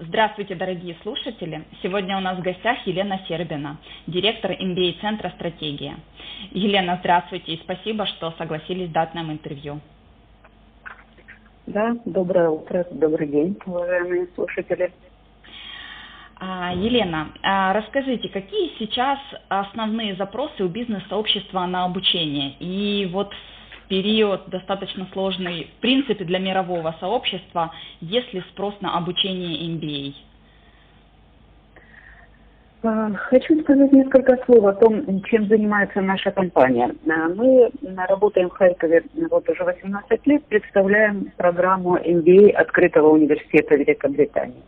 Здравствуйте, дорогие слушатели! Сегодня у нас в гостях Елена Сербина, директор MBA-центра «Стратегия». Елена, здравствуйте и спасибо, что согласились дать нам интервью. Да, доброе утро, добрый день, уважаемые слушатели. А, Елена, а расскажите, какие сейчас основные запросы у бизнес-сообщества на обучение? И вот в период достаточно сложный, в принципе, для мирового сообщества, есть ли спрос на обучение MBA? А, хочу сказать несколько слов о том, чем занимается наша компания. Мы работаем в Харькове вот уже 18 лет, представляем программу MBA Открытого университета Великобритании.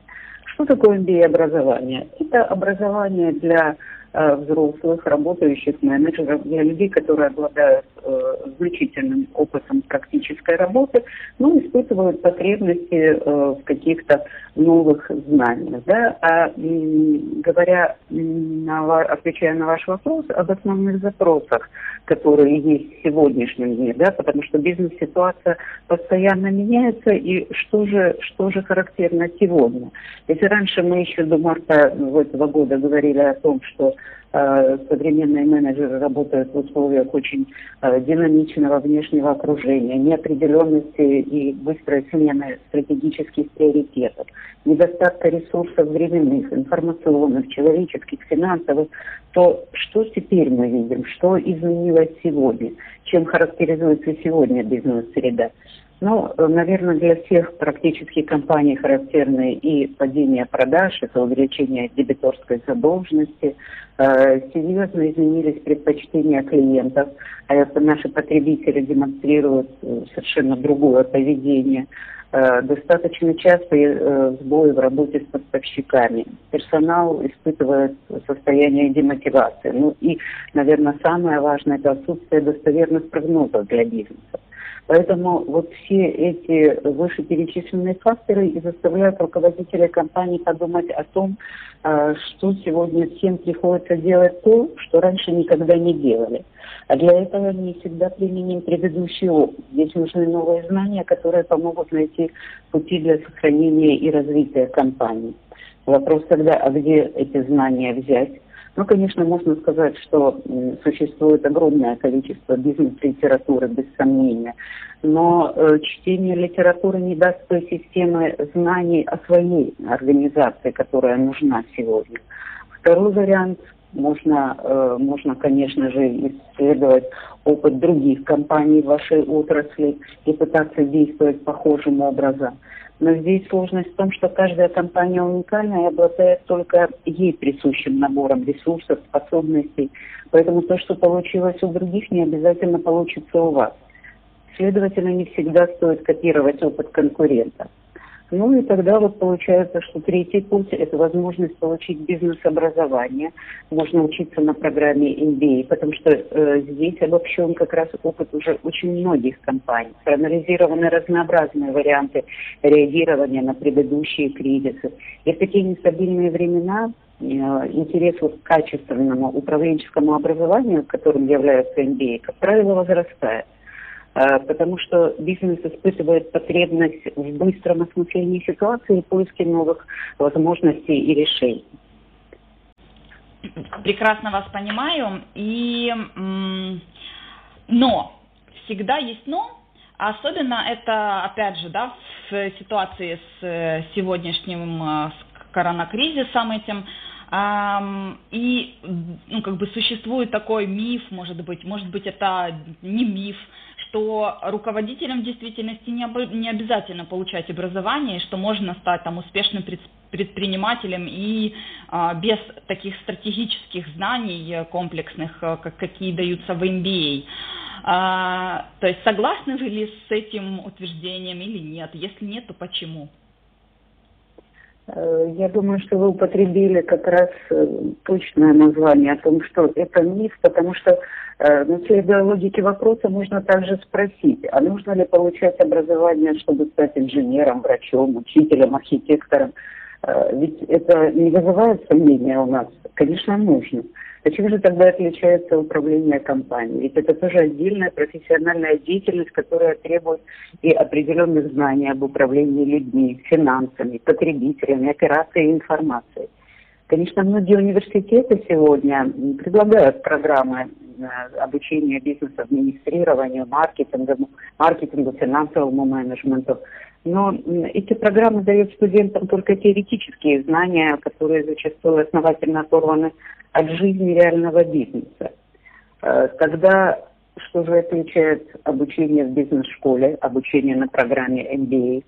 Что такое MBA-образование? Это образование для взрослых, работающих менеджеров, для людей, которые обладают э, значительным опытом практической работы, но испытывают потребности э, в каких-то новых знаниях. Да? А говоря, на, отвечая на ваш вопрос об основных запросах, которые есть в сегодняшнем дне, да, потому что бизнес-ситуация постоянно меняется, и что же, что же характерно сегодня? Если раньше мы еще до марта этого года говорили о том, что Э, современные менеджеры работают в условиях очень э, динамичного внешнего окружения, неопределенности и быстрой смены стратегических приоритетов, недостатка ресурсов временных, информационных, человеческих, финансовых, то что теперь мы видим, что изменилось сегодня, чем характеризуется сегодня бизнес-среда? Ну, наверное, для всех практически компаний характерны и падение продаж, это увеличение дебиторской задолженности, э, серьезно изменились предпочтения клиентов, а наши потребители демонстрируют э, совершенно другое поведение. Э, достаточно частые э, сбои в работе с поставщиками. Персонал испытывает состояние демотивации. Ну и, наверное, самое важное – это отсутствие достоверных прогнозов для бизнеса. Поэтому вот все эти вышеперечисленные факторы и заставляют руководителей компании подумать о том, а, что сегодня всем приходится делать то, что раньше никогда не делали. А для этого не всегда применим предыдущий опыт. Здесь нужны новые знания, которые помогут найти пути для сохранения и развития компании. Вопрос тогда, а где эти знания взять? Ну, конечно, можно сказать, что существует огромное количество бизнес-литературы, без сомнения, но э, чтение литературы не даст той системы знаний о своей организации, которая нужна сегодня. Второй вариант можно, э, можно, конечно же, исследовать опыт других компаний в вашей отрасли и пытаться действовать похожим образом. Но здесь сложность в том, что каждая компания уникальна и обладает только ей присущим набором ресурсов, способностей. Поэтому то, что получилось у других, не обязательно получится у вас. Следовательно, не всегда стоит копировать опыт конкурента. Ну и тогда вот получается, что третий путь – это возможность получить бизнес-образование. Можно учиться на программе MBA, потому что э, здесь обобщен как раз опыт уже очень многих компаний. Проанализированы разнообразные варианты реагирования на предыдущие кризисы. И в такие нестабильные времена э, интерес к качественному управленческому образованию, которым является MBA, как правило, возрастает. А, потому что бизнес испытывает потребность в быстром осмыслении ситуации и поиске новых возможностей и решений. Прекрасно вас понимаю. И, но всегда есть но, особенно это, опять же, да, в ситуации с э, сегодняшним э, с коронакризисом этим, и ну, как бы существует такой миф, может быть, может быть, это не миф, что руководителям в действительности не, об, не обязательно получать образование, что можно стать там успешным предпринимателем и а, без таких стратегических знаний комплексных, а, как, какие даются в MBA. А, то есть согласны вы ли с этим утверждением или нет? Если нет, то почему? Э, я думаю, что вы употребили как раз э, точное название о том, что это миф, потому что, э, ну, следуя логике вопроса, можно также спросить, а нужно ли получать образование, чтобы стать инженером, врачом, учителем, архитектором? Ведь это не вызывает сомнения у нас? Конечно, нужно. А чем же тогда отличается управление компанией? Ведь это тоже отдельная профессиональная деятельность, которая требует и определенных знаний об управлении людьми, финансами, потребителями, операцией информацией. Конечно, многие университеты сегодня предлагают программы э, обучения бизнес-администрированию, маркетингу, маркетингу, финансовому менеджменту. Но эти программы дают студентам только теоретические знания, которые зачастую основательно оторваны от жизни реального бизнеса. Э, тогда что же отличает обучение в бизнес-школе, обучение на программе MBA?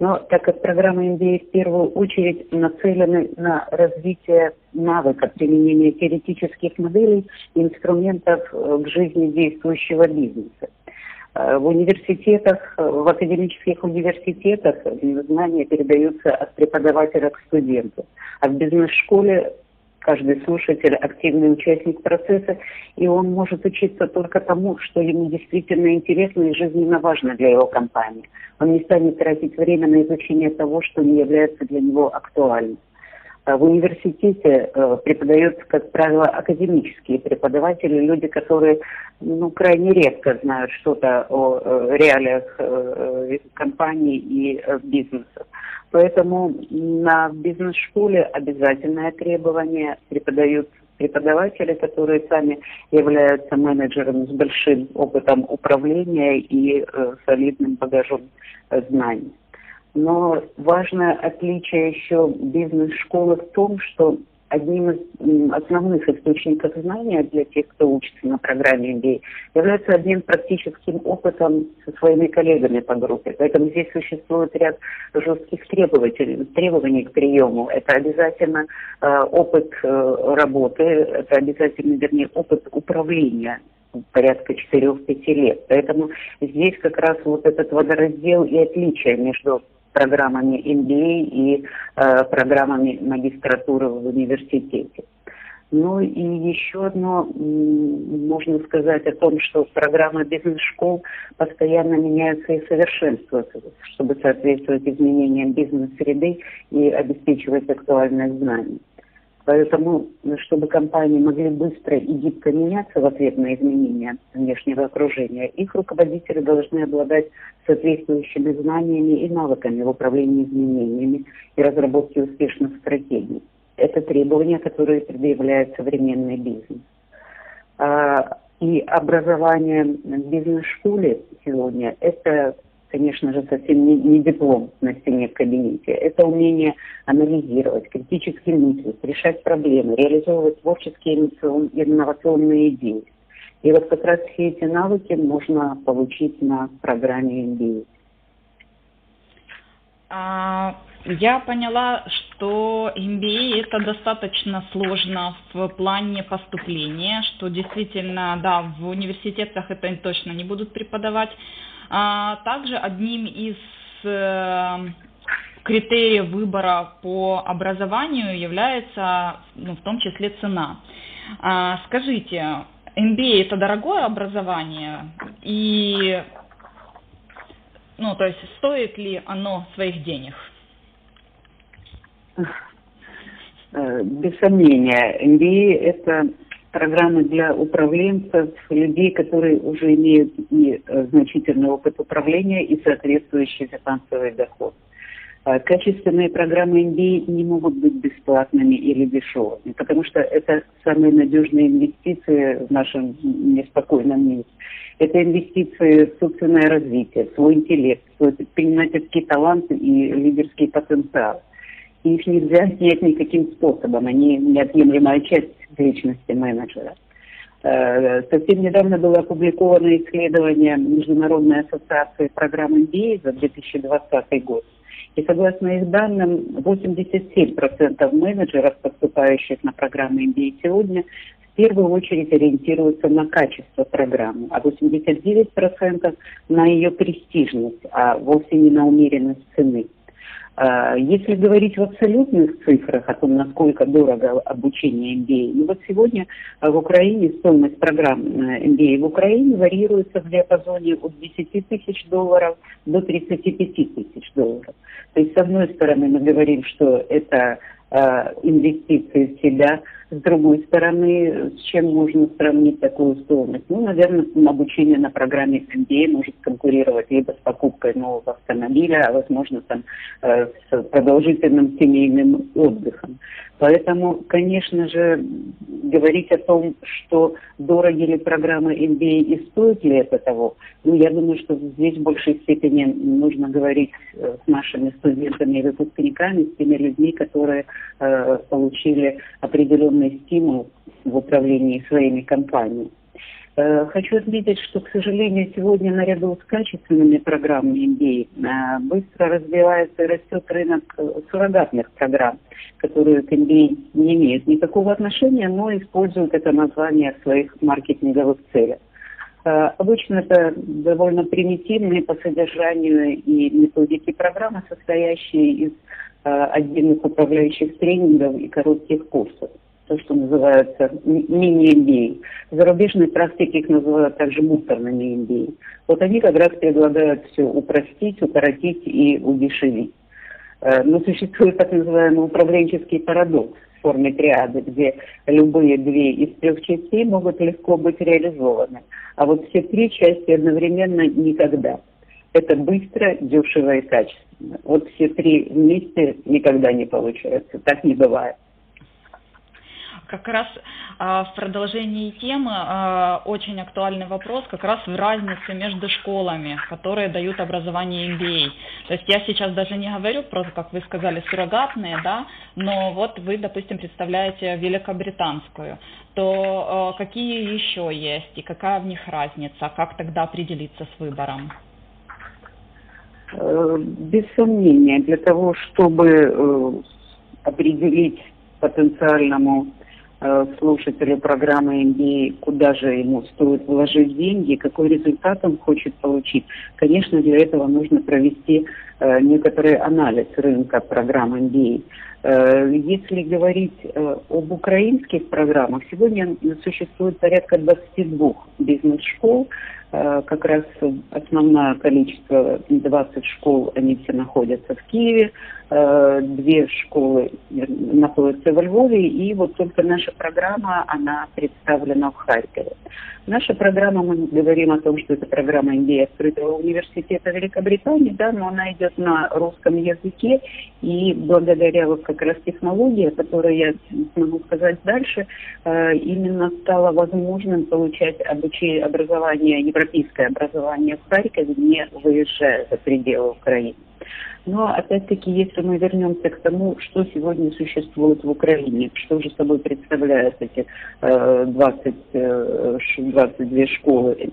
Но так как программа MBA в первую очередь нацелены на развитие навыка применения теоретических моделей и инструментов э, к жизни действующего бизнеса. Э, в университетах, в академических университетах знания передаются от преподавателя к студенту, а в бизнес-школе каждый слушатель активный участник процесса, и он может учиться только тому, что ему действительно интересно и жизненно важно для его компании. Он не станет тратить время на изучение того, что не является для него актуальным. А в университете э, преподают, как правило, академические преподаватели, люди, которые ну, крайне редко знают что-то о э, реалиях э, компании и бизнеса. Поэтому на бизнес-школе обязательное требование преподают преподаватели, которые сами являются менеджерами с большим опытом управления и э, солидным багажом знаний. Но важное отличие еще бизнес-школы в том, что одним из основных источников знания для тех, кто учится на программе MBA, является обмен практическим опытом со своими коллегами по группе. Поэтому здесь существует ряд жестких требований, требований к приему. Это обязательно э, опыт э, работы, это обязательно, вернее, опыт управления порядка 4-5 лет. Поэтому здесь как раз вот этот водораздел и отличие между программами MBA и э, программами магистратуры в университете. Ну и еще одно, можно сказать о том, что программы бизнес-школ постоянно меняются и совершенствуются, чтобы соответствовать изменениям бизнес-среды и обеспечивать актуальность знаний. Поэтому, чтобы компании могли быстро и гибко меняться в ответ на изменения внешнего окружения, их руководители должны обладать соответствующими знаниями и навыками в управлении изменениями и разработке успешных стратегий. Это требования, которые предъявляет современный бизнес. А, и образование в бизнес-школе сегодня – это конечно же, совсем не, не диплом на стене в кабинете. Это умение анализировать, критически мыслить, решать проблемы, реализовывать творческие инновационные идеи. И вот как раз все эти навыки можно получить на программе MBA. А, я поняла, что MBA это достаточно сложно в плане поступления, что действительно, да, в университетах это точно не будут преподавать. А, также одним из э, критериев выбора по образованию является ну, в том числе цена. А, скажите, MBA это дорогое образование и ну, то есть стоит ли оно своих денег? Э, без сомнения, MBA это программы для управленцев, людей, которые уже имеют и э, значительный опыт управления и соответствующий финансовый доход. А качественные программы MBA не могут быть бесплатными или дешевыми, потому что это самые надежные инвестиции в нашем неспокойном мире. Это инвестиции в собственное развитие, в свой интеллект, в свой предпринимательский талант и лидерский потенциал. Их нельзя снять никаким способом, они неотъемлемая часть личности менеджера. Э, совсем недавно было опубликовано исследование Международной ассоциации программ MBA за 2020 год. И согласно их данным, 87% менеджеров, поступающих на программы MBA сегодня, в первую очередь ориентируются на качество программы, а 89% на ее престижность, а вовсе не на умеренность цены. А, если говорить в абсолютных цифрах о том, насколько дорого обучение MBA, ну вот сегодня в Украине стоимость программ MBA в Украине варьируется в диапазоне от 10 тысяч долларов до 35 тысяч долларов. То есть, с одной стороны, мы говорим, что это э, инвестиции в себя, с другой стороны, с чем можно сравнить такую стоимость? Ну, наверное, обучение на программе MBA может конкурировать либо с покупкой нового автомобиля, а возможно там э, с продолжительным семейным отдыхом. Поэтому, конечно же, говорить о том, что дороги ли программы MBA и стоит ли это того, ну, я думаю, что здесь в большей степени нужно говорить э, с нашими студентами и выпускниками, с теми людьми, которые э, получили определенный стимул в управлении своими компаниями. Э, хочу отметить, что, к сожалению, сегодня наряду с качественными программами MBA э, быстро развивается и растет рынок суррогатных программ, которые к MBA не имеют никакого отношения, но используют это название в своих маркетинговых целях. Э, обычно это довольно примитивные по содержанию и методики программы, состоящие из отдельных управляющих тренингов и коротких курсов то, что называется мини-MBA. В зарубежной практике их называют также мусорными MBA. Вот они как раз предлагают все упростить, укоротить и удешевить. Э, но существует так называемый управленческий парадокс в форме триады, где любые две из трех частей могут легко быть реализованы, а вот все три части одновременно никогда. Это быстро, дешево и качественно. Вот все три вместе никогда не получается, так не бывает. Как раз а, в продолжении темы а, очень актуальный вопрос как раз в разнице между школами, которые дают образование MBA. То есть я сейчас даже не говорю про, как вы сказали, суррогатные, да, но вот вы, допустим, представляете великобританскую, то а, какие еще есть и какая в них разница, как тогда определиться с выбором? Э, без сомнения, для того, чтобы э, определить потенциальному слушателю программы MBA, куда же ему стоит вложить деньги, какой результат он хочет получить. Конечно, для этого нужно провести э, некоторый анализ рынка программ MBA. Э, если говорить э, об украинских программах, сегодня существует порядка 22 бизнес-школ, Э, как раз основное количество, 20 школ, они все находятся в Киеве, две школы находятся во Львове, и вот только наша программа, она представлена в Харькове. Наша программа, мы говорим о том, что это программа MBA открытого университета Великобритании, да, но она идет на русском языке, и благодаря вот как раз технологии, о которой я смогу сказать дальше, э, именно стало возможным получать обучение, образование европейское образование в Харькове, не выезжая за пределы Украины. Но опять-таки, если мы вернемся к тому, что сегодня существует в Украине, что же собой представляют эти э, 20, э, 22 школы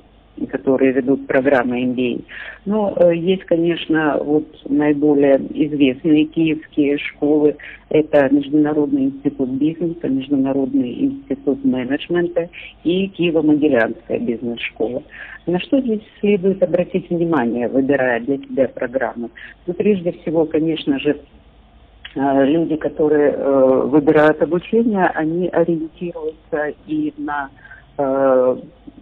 которые ведут программы MBA. Но э, есть, конечно, вот наиболее известные киевские школы. Это Международный институт бизнеса, Международный институт менеджмента и Киево-Могилянская бизнес-школа. На что здесь следует обратить внимание, выбирая для себя программу? Ну, прежде всего, конечно же, э, люди, которые э, выбирают обучение, они ориентируются и на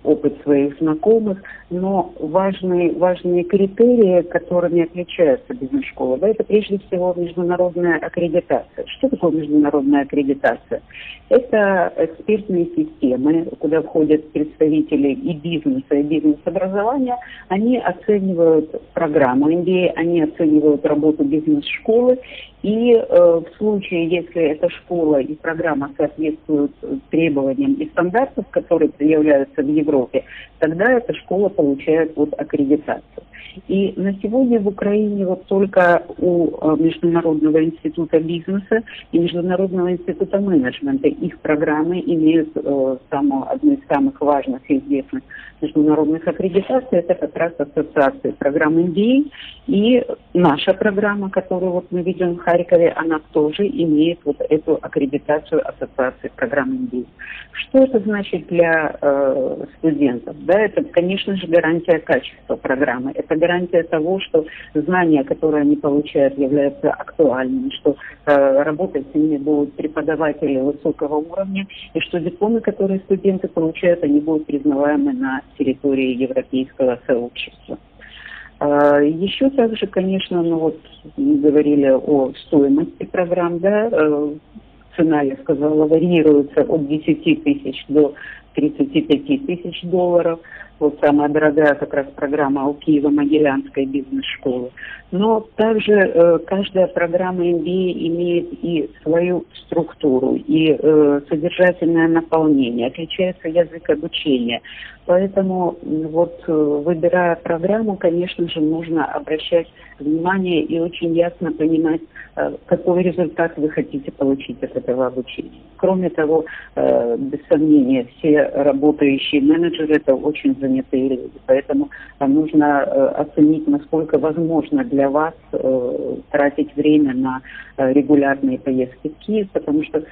опыт своих знакомых, но важные, важные критерии, которыми отличается бизнес-школа, да, это прежде всего международная аккредитация. Что такое международная аккредитация? Это экспертные системы, куда входят представители и бизнеса, и бизнес-образования. Они оценивают программу MBA, они оценивают работу бизнес-школы и э, в случае, если эта школа и программа соответствуют требованиям и стандартам, которые являются в Европе, тогда эта школа получает вот аккредитацию. И на сегодня в Украине вот только у э, Международного института бизнеса и Международного института менеджмента их программы имеют э, самую, одну из самых важных и известных международных аккредитаций. Это как раз ассоциация программ MBA. И наша программа, которую вот мы видим в Харькове, она тоже имеет вот эту аккредитацию ассоциации программ MBA. Что это значит для э, студентов. Да, это, конечно же, гарантия качества программы. Это гарантия того, что знания, которые они получают, являются актуальными, что э, работать с ними будут преподаватели высокого уровня, и что дипломы, которые студенты получают, они будут признаваемы на территории европейского сообщества. А, Еще также, конечно, ну вот мы говорили о стоимости программ, да, э, цена, я сказала, варьируется от 10 тысяч до 35 тысяч долларов. Вот самая дорогая как раз программа у Киева-Могилянской бизнес-школы. Но также э, каждая программа MBA имеет и свою структуру, и э, содержательное наполнение, отличается язык обучения. Поэтому вот э, выбирая программу, конечно же, нужно обращать внимание и очень ясно понимать, э, какой результат вы хотите получить от этого обучения. Кроме того, э, без сомнения, все работающие менеджеры это очень занятые люди, поэтому нужно оценить, насколько возможно для вас тратить время на регулярные поездки в Киев, потому что,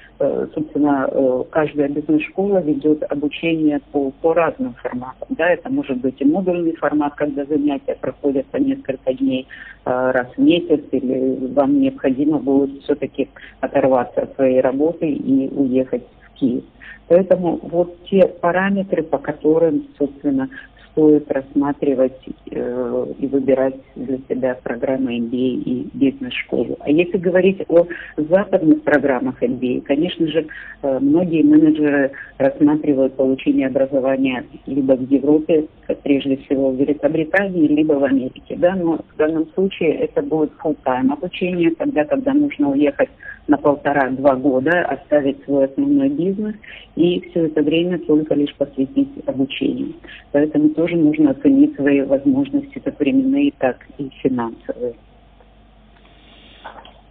собственно, каждая бизнес-школа ведет обучение по, по разным форматом. Да, это может быть и модульный формат, когда занятия проходят по несколько дней э, раз в месяц, или вам необходимо будет все-таки оторваться от своей работы и уехать Киев. Поэтому вот те параметры, по которым, собственно, стоит рассматривать э, и выбирать для себя программы MBA и бизнес-школу. А если говорить о западных программах MBA, конечно же, э, многие менеджеры рассматривают получение образования либо в Европе, прежде всего в Великобритании, либо в Америке. Да? Но в данном случае это будет full-time обучение, тогда, когда нужно уехать на полтора-два года, оставить свой основной бизнес и все это время только лишь посвятить обучению. Поэтому тоже нужно оценить свои возможности, как временные, так и финансовые.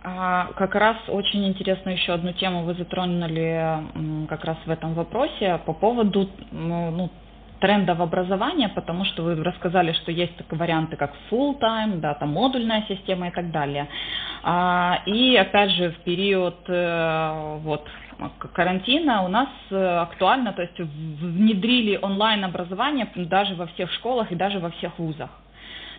А, как раз очень интересную еще одну тему вы затронули как раз в этом вопросе по поводу ну, трендов образования, потому что вы рассказали, что есть такие варианты, как full-time, да, там модульная система и так далее. А, и опять же в период э, вот карантина у нас э, актуально, то есть внедрили онлайн-образование даже во всех школах и даже во всех вузах.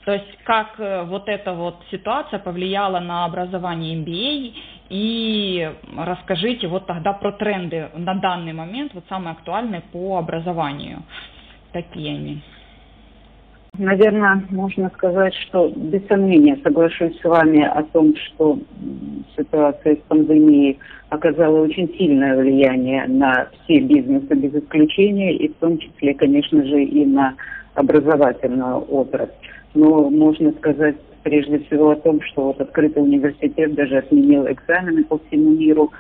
То есть как э, вот эта вот ситуация повлияла на образование MBA и расскажите вот тогда про тренды на данный момент, вот самые актуальные по образованию. Такие они. Наверное, можно сказать, что без сомнения соглашусь с вами о том, что ситуация с пандемией оказала очень сильное влияние на все бизнесы без исключения, и в том числе, конечно же, и на образовательную отрасль. Но можно сказать прежде всего о том, что вот открытый университет даже отменил экзамены по всему миру,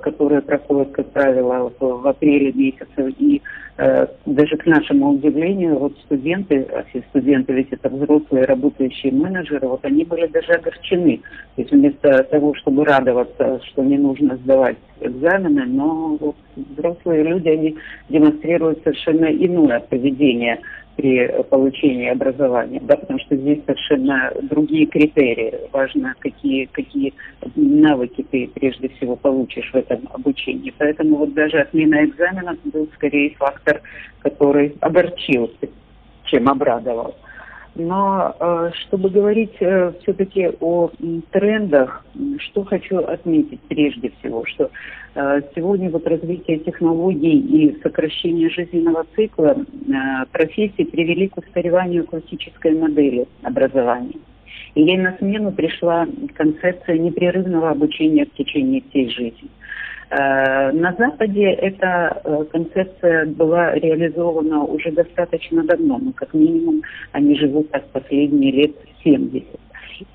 которые проходят, как правило, в, апреле месяце. И э, даже к нашему удивлению, вот студенты, а все студенты ведь это взрослые работающие менеджеры, вот они были даже огорчены. То есть вместо того, чтобы радоваться, что не нужно сдавать экзамены, но вот взрослые люди, они демонстрируют совершенно иное поведение при получении образования, да, потому что здесь совершенно другие критерии. Важно, какие, какие навыки ты прежде всего получишь в этом обучении. Поэтому вот даже отмена экзаменов был скорее фактор, который огорчил, чем обрадовал. Но э, чтобы говорить э, все-таки о трендах, что хочу отметить прежде всего, что э, сегодня вот развитие технологий и сокращение жизненного цикла профессий привели к устареванию классической модели образования. И ей на смену пришла концепция непрерывного обучения в течение всей жизни. Э, на Западе эта э, концепция была реализована уже достаточно давно, но как минимум они живут так последние лет 70.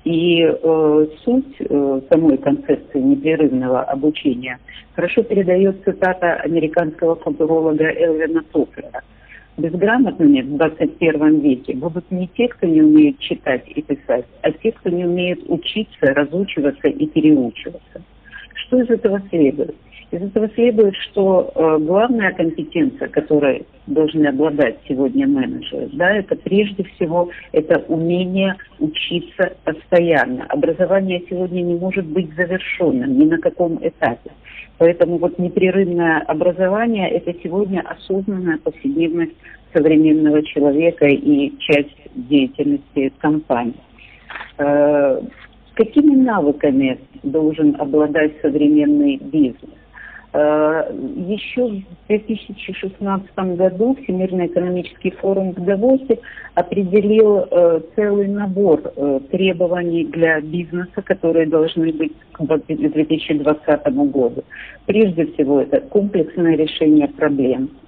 И э, суть э, самой концепции непрерывного обучения хорошо передает цитата американского футуролога Элвина Тофлера. Безграмотными в 21 веке будут не те, кто не умеет читать и писать, а те, кто не умеет учиться, разучиваться и переучиваться. Что из этого следует? Из этого следует, что э, главная компетенция, которой должны обладать сегодня менеджеры, да, это прежде всего это умение учиться постоянно. Образование сегодня не может быть завершенным ни на каком этапе. Поэтому вот непрерывное образование – это сегодня осознанная повседневность современного человека и часть деятельности компании. Э, какими навыками должен обладать современный бизнес? Э, еще в 2016 году Всемирный экономический форум в Давосе определил э, целый набор э, требований для бизнеса, которые должны быть к 2020 году. Прежде всего, это комплексное решение проблем –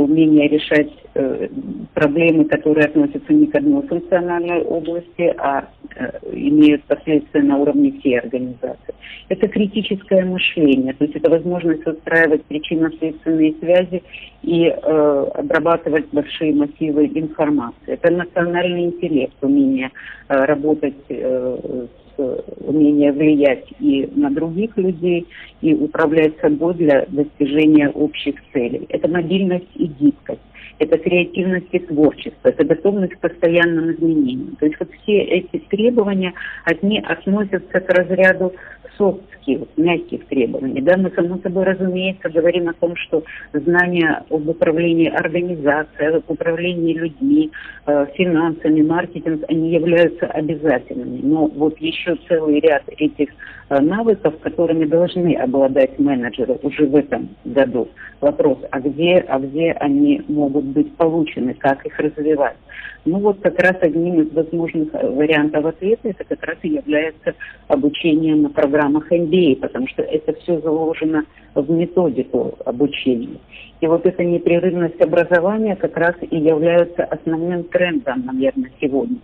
умение решать э, проблемы, которые относятся не к одной функциональной области, а э, имеют последствия на уровне всей организации. Это критическое мышление, то есть это возможность выстраивать причинно-следственные связи и э, обрабатывать большие массивы информации. Это национальный интеллект, умение э, работать э, умение влиять и на других людей, и управлять собой для достижения общих целей. Это мобильность и гибкость, это креативность и творчество, это готовность к постоянным изменениям. То есть вот все эти требования, они относятся к разряду soft skills, мягких требований. Да, мы, само собой, разумеется, говорим о том, что знания об управлении организацией, об управлении людьми, э, финансами, маркетинг, они являются обязательными. Но вот еще целый ряд этих э, навыков, которыми должны обладать менеджеры уже в этом году. Вопрос, а где, а где они могут быть получены, как их развивать? Ну вот как раз одним из возможных э, вариантов ответа это как раз и является обучение на программах MBA, потому что это все заложено в методику обучения. И вот эта непрерывность образования как раз и является основным трендом, наверное, сегодня.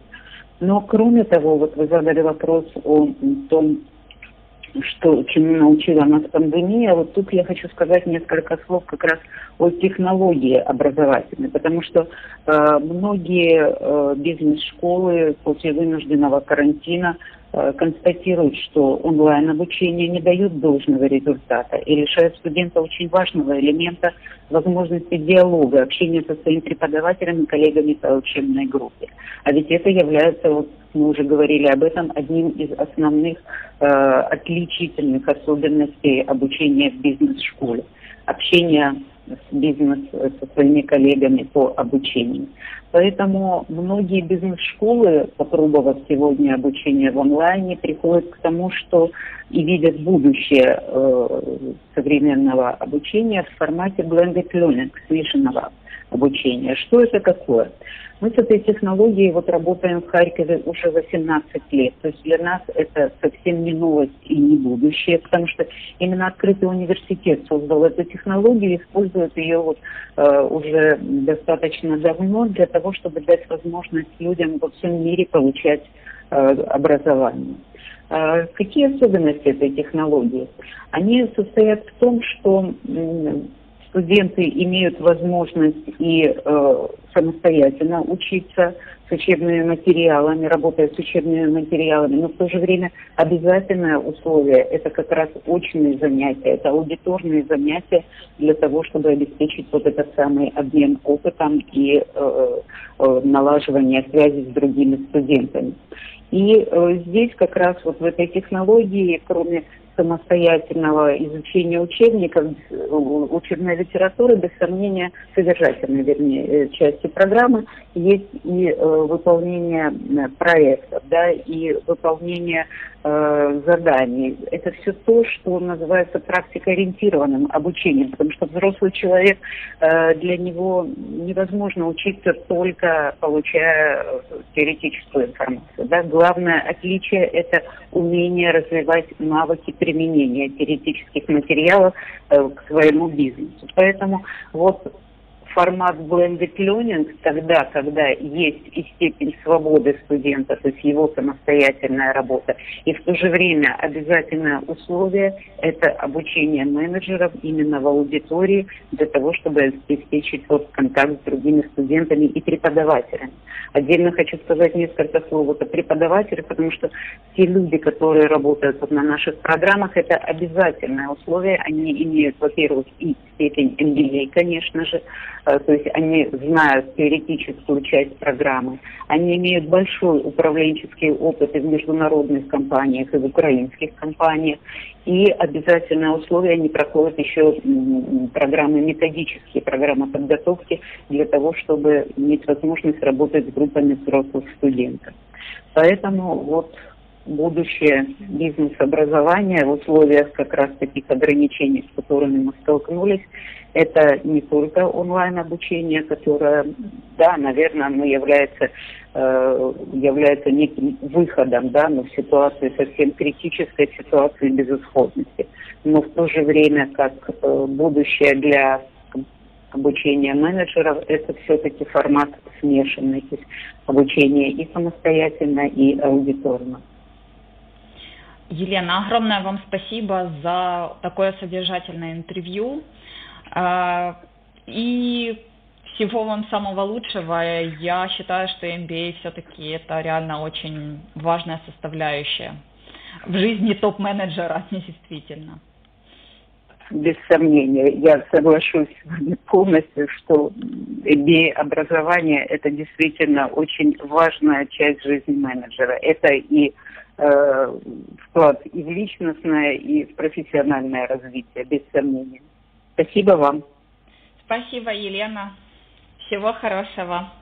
Но кроме того, вот вы задали вопрос о том, что, чему научила нас пандемия, вот тут я хочу сказать несколько слов как раз о технологии образовательной, потому что э, многие э, бизнес-школы после вынужденного карантина Э, констатируют, что онлайн-обучение не дает должного результата и лишает студента очень важного элемента возможности диалога, общения со своим преподавателем и коллегами по учебной группе. А ведь это является, вот мы уже говорили об этом, одним из основных э, отличительных особенностей обучения в бизнес-школе. Общение бизнес со своими коллегами по обучению. Поэтому многие бизнес-школы, попробовав сегодня обучение в онлайне, приходят к тому, что и видят будущее э, современного обучения в формате blended learning, смешанного обучения. Что это такое? Мы с этой технологией вот работаем в Харькове уже 18 лет. То есть для нас это совсем не новость и не будущее, потому что именно открытый университет создал эту технологию, использует ее вот, э, уже достаточно давно для того, чтобы дать возможность людям во всем мире получать э, образование. Э, какие особенности этой технологии? Они состоят в том, что студенты имеют возможность и э, самостоятельно учиться с учебными материалами, работая с учебными материалами, но в то же время обязательное условие – это как раз очные занятия, это аудиторные занятия для того, чтобы обеспечить вот этот самый обмен опытом и э, э, налаживание связи с другими студентами. И э, здесь как раз вот в этой технологии, кроме самостоятельного изучения учебников, учебной литературы, без сомнения, содержательной, вернее, э, части программы, есть и э, выполнение э, проектов, да, и выполнение э, заданий. Это все то, что называется практикоориентированным обучением, потому что взрослый человек, э, для него невозможно учиться только получая теоретическую информацию. Да. Главное отличие – это умение развивать навыки применения теоретических материалов э, к своему бизнесу. Поэтому вот формат blended learning тогда, когда есть и степень свободы студента, то есть его самостоятельная работа, и в то же время обязательное условие – это обучение менеджеров именно в аудитории для того, чтобы обеспечить вот контакт с другими студентами и преподавателями. Отдельно хочу сказать несколько слов о преподавателях, потому что те люди, которые работают вот на наших программах, это обязательное условие. Они имеют, во-первых, и степень MBA, конечно же, то есть они знают теоретическую часть программы, они имеют большой управленческий опыт и в международных компаниях, и в украинских компаниях, и обязательное условие, они проходят еще программы методические, программы подготовки для того, чтобы иметь возможность работать с группами взрослых студентов. Поэтому вот будущее бизнес-образования в условиях как раз таких ограничений, с которыми мы столкнулись, это не только онлайн-обучение, которое, да, наверное, оно является, э, является неким выходом, да, но в ситуации совсем критической, ситуации безысходности. Но в то же время, как э, будущее для обучения менеджеров, это все-таки формат смешанный, то есть обучение и самостоятельно, и аудиторно. Елена, огромное вам спасибо за такое содержательное интервью. А, и всего вам самого лучшего. Я считаю, что MBA все-таки это реально очень важная составляющая в жизни топ-менеджера, действительно. Без сомнения, я соглашусь полностью, что MBA-образование – это действительно очень важная часть жизни менеджера. Это и вклад и в личностное, и в профессиональное развитие, без сомнения. Спасибо вам. Спасибо, Елена. Всего хорошего.